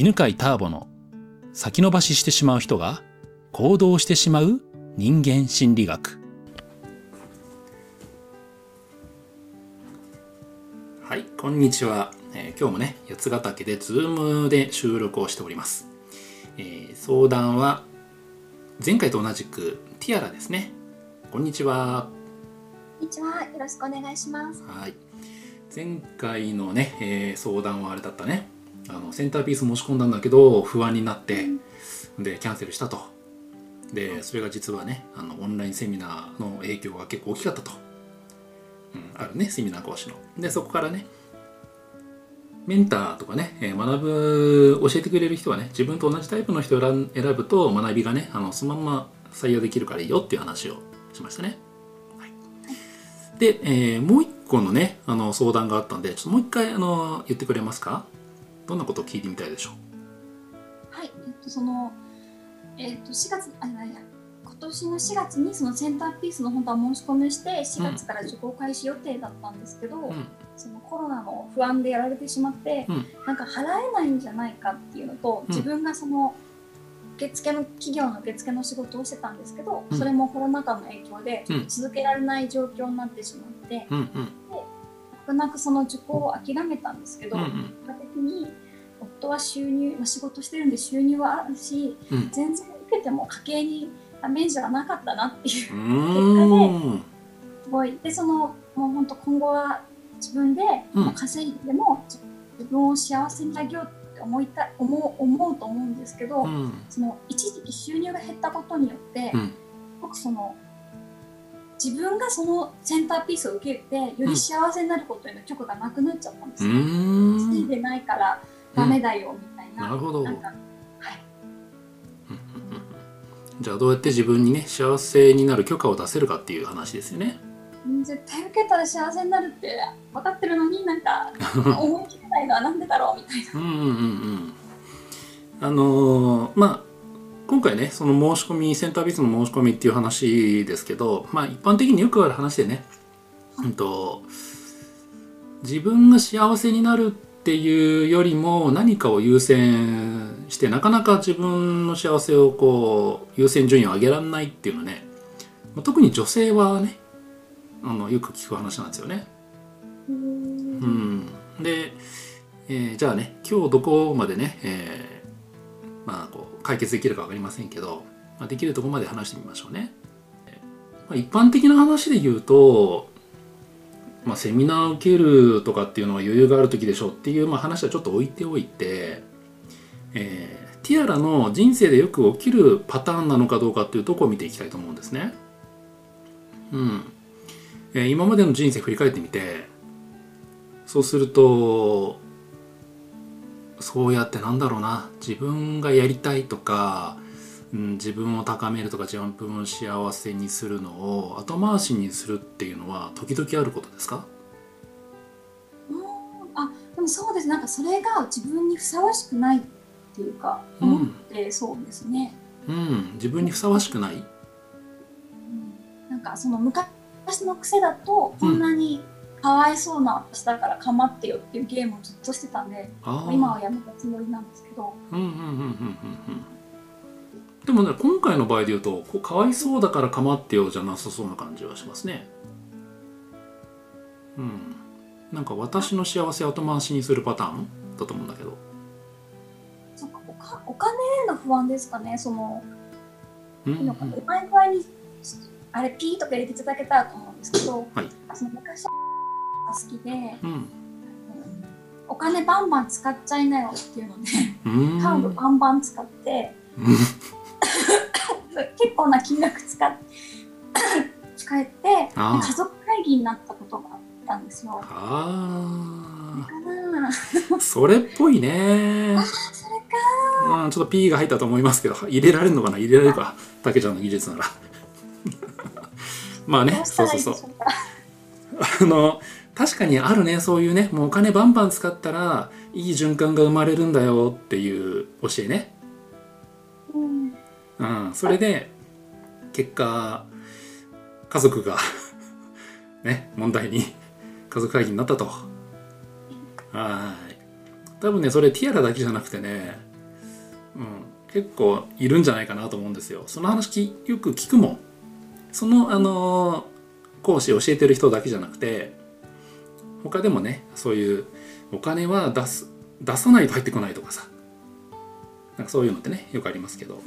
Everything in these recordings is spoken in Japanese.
犬飼ターボの先延ばししてしまう人が行動してしまう人間心理学。はいこんにちは、えー今日もね八ヶ岳でズームで収録をしております、えー相談は前回と同じくティアラですね。こんにちは。こんにちは。よろしくお願いします。はい。前回のね、えー相談はあれだったねあのセンターピース申し込んだんだけど不安になって、でキャンセルしたと。でそれが実はねあのオンラインセミナーの影響が結構大きかったと、うん、あるねセミナー講師の。でそこからねメンターとかね、えー学ぶ教えてくれる人はね自分と同じタイプの人を選ぶと学びがねあのそのまんま採用できるからいいよっていう話をしましたね。で、えーもう一個のねあの相談があったんでちょっともう一回あの言ってくれますか？どんなことを聞いてみたいでしょはい。えっと、その、えっと、4月、あ、いやいや、今年の4月にそのセンターピースの本当は申し込みして、4月から受講開始予定だったんですけど、う、うん。そのコロナの不安でやられてしまって、うん。なんか払えないんじゃないかっていうのと、うん。自分がその、受付の企業の受付の仕事をしてたんですけど、うん。それもコロナ禍の影響でうん。続けられない状況になってしまって、うんうん。泣く泣くその受講を諦めたんですけど、うんうん。結果的に夫は収入、まあ、仕事してるんで収入はあるし、うん。全然受けても家計にダメージはなかったなっていう。うーん。すごい。でそのもう本当今後は自分で稼いでも自自分を幸せにあげようって思いた思う思うと思うんですけど、うん。その一時期収入が減ったことによって、うん。僕その自分がそのセンターピースを受けてより幸せになることへの許可がなくなっちゃったんですうよ。ー稼いんでないからダメだよみたいな。なるほど。はい。じゃあどうやって自分にね幸せになる許可を出せるかっていう話ですよね。うん。絶対受けたら幸せになるって分かってるのになんか 思い切れないのはなんでだろうみたいな。うんうんうんうん。あのーまあ今回ねその申し込みセンタービスの申し込みっていう話ですけどまあ一般的によくある話でね、うんと自分が幸せになるっていうよりも何かを優先してなかなか自分の幸せをこう優先順位を上げられないっていうのはねまあ特に女性はねあのよく聞く話なんですよね。うーんうん、で、えーじゃあね今日どこまでね、えー解決できるか分かりませんけど、まあ、できるとこまで話してみましょうね。まあ、一般的な話で言うと、まあ、セミナーを受けるとかっていうのは余裕がある時でしょうっていう、まあ、話はちょっと置いておいて、えーティアラの人生でよく起きるパターンなのかどうかっていうとこを見ていきたいと思うんですね。うんえー今までの人生振り返ってみてそうするとそうやってなんだろうな。自分がやりたいとか、うん、自分を高めるとか自分を幸せにするのを後回しにするっていうのは時々あることですか？うーん。あでもそうです。なんかそれが自分にふさわしくないっていうかうん。思ってそうですね。うん。自分にふさわしくない？うん。なんかその昔の癖だとこんなにかわいそうな私だから構ってよっていうゲームをずっとしてたんで、今はやめたつもりなんですけど。でもね今回の場合で言うとこうかわいそうだから構ってよじゃなさそうな感じはしますね。うん。なんか私の幸せを後回しにするパターンだと思うんだけど。そっかおかお金への不安ですかね。そのうん。いいのかな。うまい具合にあれピーとか入れていただけたらと思うんですけど、はい。その昔が好きでうん。お金バンバン使っちゃいなよっていうのでうん。カードバンバン使ってうん結構な金額使っ使えて家族会議になったことがあったんですよ。あそれっぽいね。それか。うんちょっと P が入ったと思いますけど入れられるのかな？入れられるか？たけちゃんの技術なら。まあねそうそうそう。あの確かにあるねそういうね。もうお金バンバン使ったらいい循環が生まれるんだよっていう教えね、うん。うん、それで結果家族が ね問題に家族会議になったと。はい。多分ねそれティアラだけじゃなくてね、うん、結構いるんじゃないかなと思うんですよ。その話きよく聞くもん。そのあの講師教えてる人だけじゃなくて他でもねそういうお金は出す出さないと入ってこないとかさ。なんかそういうのってねよくありますけど。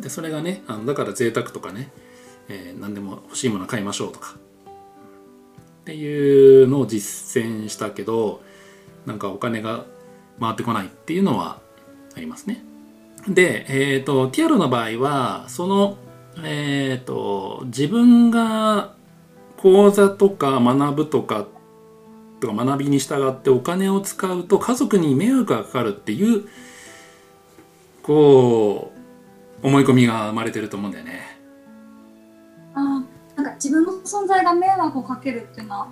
でそれがねあのだから贅沢とかね、えー何でも欲しいもの買いましょうとか。っていうのを実践したけどなんかお金が回ってこないっていうのはありますね。で、えっ、と、ティアロの場合は、その、えっ、と、自分が講座とか学ぶとかっ、とか学びに従ってお金を使うと家族に迷惑がかかるっていう、こう、思い込みが生まれてると思うんだよね。あーなんか自分の存在が迷惑をかけるっていうのは。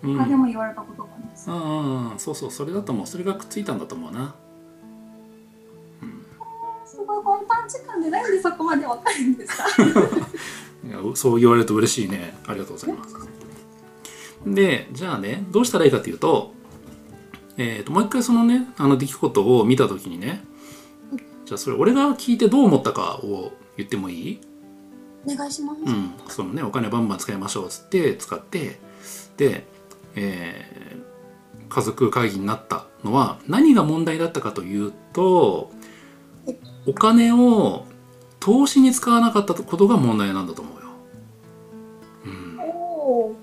他でも言われたことがあります、うんうん、そうそう、それだと思う。それがくっついたんだと思うな。すごいこの短時間でなんでそこまでわかるんですか？いやそう言われると嬉しいねありがとうございますでじゃあねどうしたらいいかというと,、えー、ともう一回そのねあの出来事を見た時にねじゃあそれ俺が聞いてどう思ったかを言ってもいい？お願いします、うん。そのねお金バンバン使いましょうっつって使ってで、えー家族会議になったのは何が問題だったかというとお金を投資に使わなかったことが問題なんだと思うよ。うん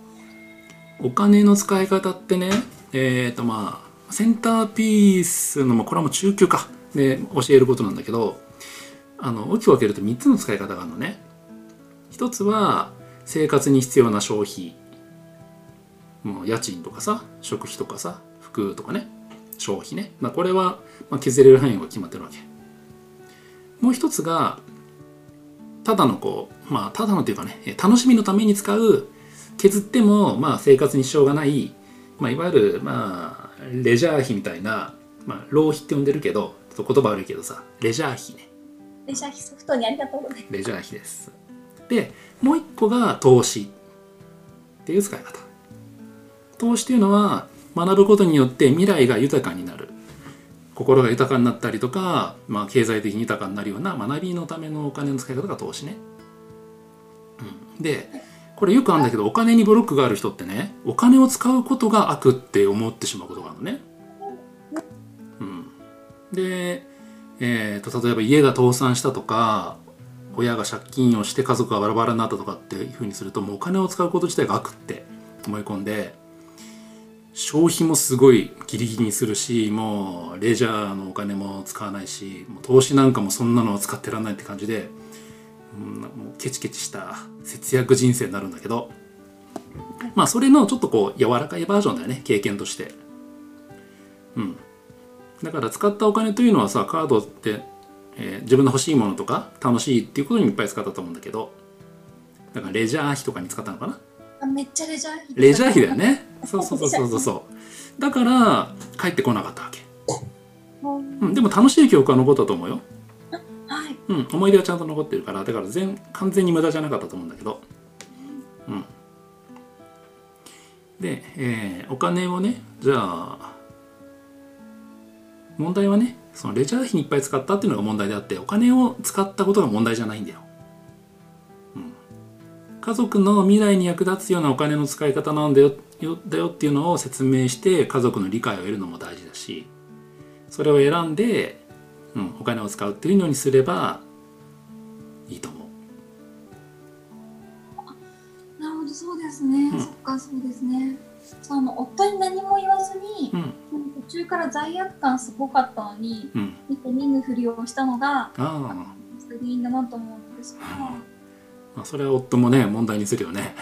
お金の使い方ってねえっ、とまあセンターピースの、まあ、これはもう中級か。で教えることなんだけどあの大きく分けると3つの使い方があるのね。一つは生活に必要な消費。もう家賃とかさ食費とかさ服とかね消費ね、まあ、これは、まあ、削れる範囲が決まってるわけ。もう一つがただのこうまあただのというかね楽しみのために使う削ってもまあ生活に支障がない、まあ、いわゆるまあレジャー費みたいな、まあ、浪費って呼んでるけどちょっと言葉悪いけどさレジャー費ね。レジャー費ソフトにありがとうございレジャー費です。でもう一個が投資っていう使い方。投資というのは学ぶことによって未来が豊かになる。心が豊かになったりとか、まあ、経済的に豊かになるような学びのためのお金の使い方が投資ね、うん、でこれよくあるんだけどお金にブロックがある人ってねお金を使うことが悪って思ってしまうことがあるのね、うん、で、えー、と例えば家が倒産したとか親が借金をして家族がバラバラになったとかっていうふうにするともうお金を使うこと自体が悪って思い込んで消費もすごいギリギリにするしもうレジャーのお金も使わないしもう投資なんかもそんなのは使ってらんないって感じで、うん、もうケチケチした節約人生になるんだけどまあそれのちょっとこう柔らかいバージョンだよね経験として。うん、だから使ったお金というのはさカードって、えー自分の欲しいものとか楽しいっていうことにいっぱい使ったと思うんだけどだからレジャー費とかに使ったのかな？ますめっちゃレジャー費。レジャー費だよね。そうそうそうそうそう。だから帰ってこなかったわけ、うん。うん、でも楽しい記憶は残ったと思うよ、はいうん、思い出はちゃんと残ってるからだから全完全に無駄じゃなかったと思うんだけど。うん。で、えーお金をねじゃあ問題はねそのレジャー費にいっぱい使ったっていうのが問題であってお金を使ったことが問題じゃないんだよ、うん、家族の未来に役立つようなお金の使い方なんだよよだよっていうのを説明して家族の理解を得るのも大事だしそれを選んで、うん、お金を使うっていうのにすればいいと思う。なるほどそうですね、うん。そっかそうですね。その夫に何も言わずに、うん。途中から罪悪感すごかったのにうん。見て見ぬふりをしたのがああ。原因だなと思うんですけど。まあそれは夫もね問題にするよね。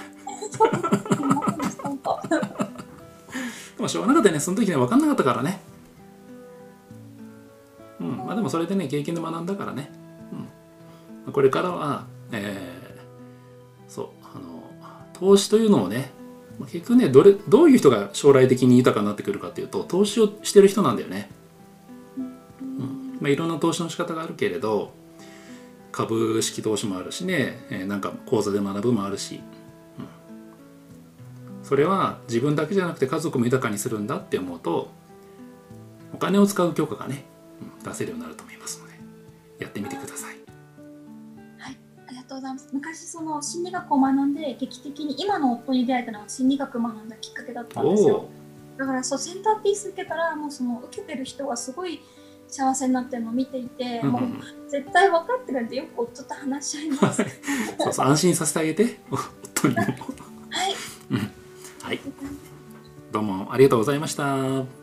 でもしょうがなかったよね。その時ね分かんなかったからね。うんまあでもそれでね経験で学んだからね、うん、これからはえーそうあの投資というのをね結局ねどれどういう人が将来的に豊かになってくるかっていうと投資をしてる人なんだよね、うん。まあ、いろんな投資の仕方があるけれど株式投資もあるしね、えーなんか講座で学ぶもあるし。うん。それは自分だけじゃなくて家族も豊かにするんだって思うとお金を使う許可がね、出せるようになると思いますのでやってみてくださいありがとうございます。昔その心理学を学んで劇的に今の夫に出会えたのは心理学を学んだきっかけだったんですよ。だからそうセンターピース受けたらもうその受けてる人がすごい幸せになってるのを見ていて、うんうもうん絶対分かってくれてよく夫と話し合います。はい。そうそう安心させてあげて夫にもはいどうもありがとうございました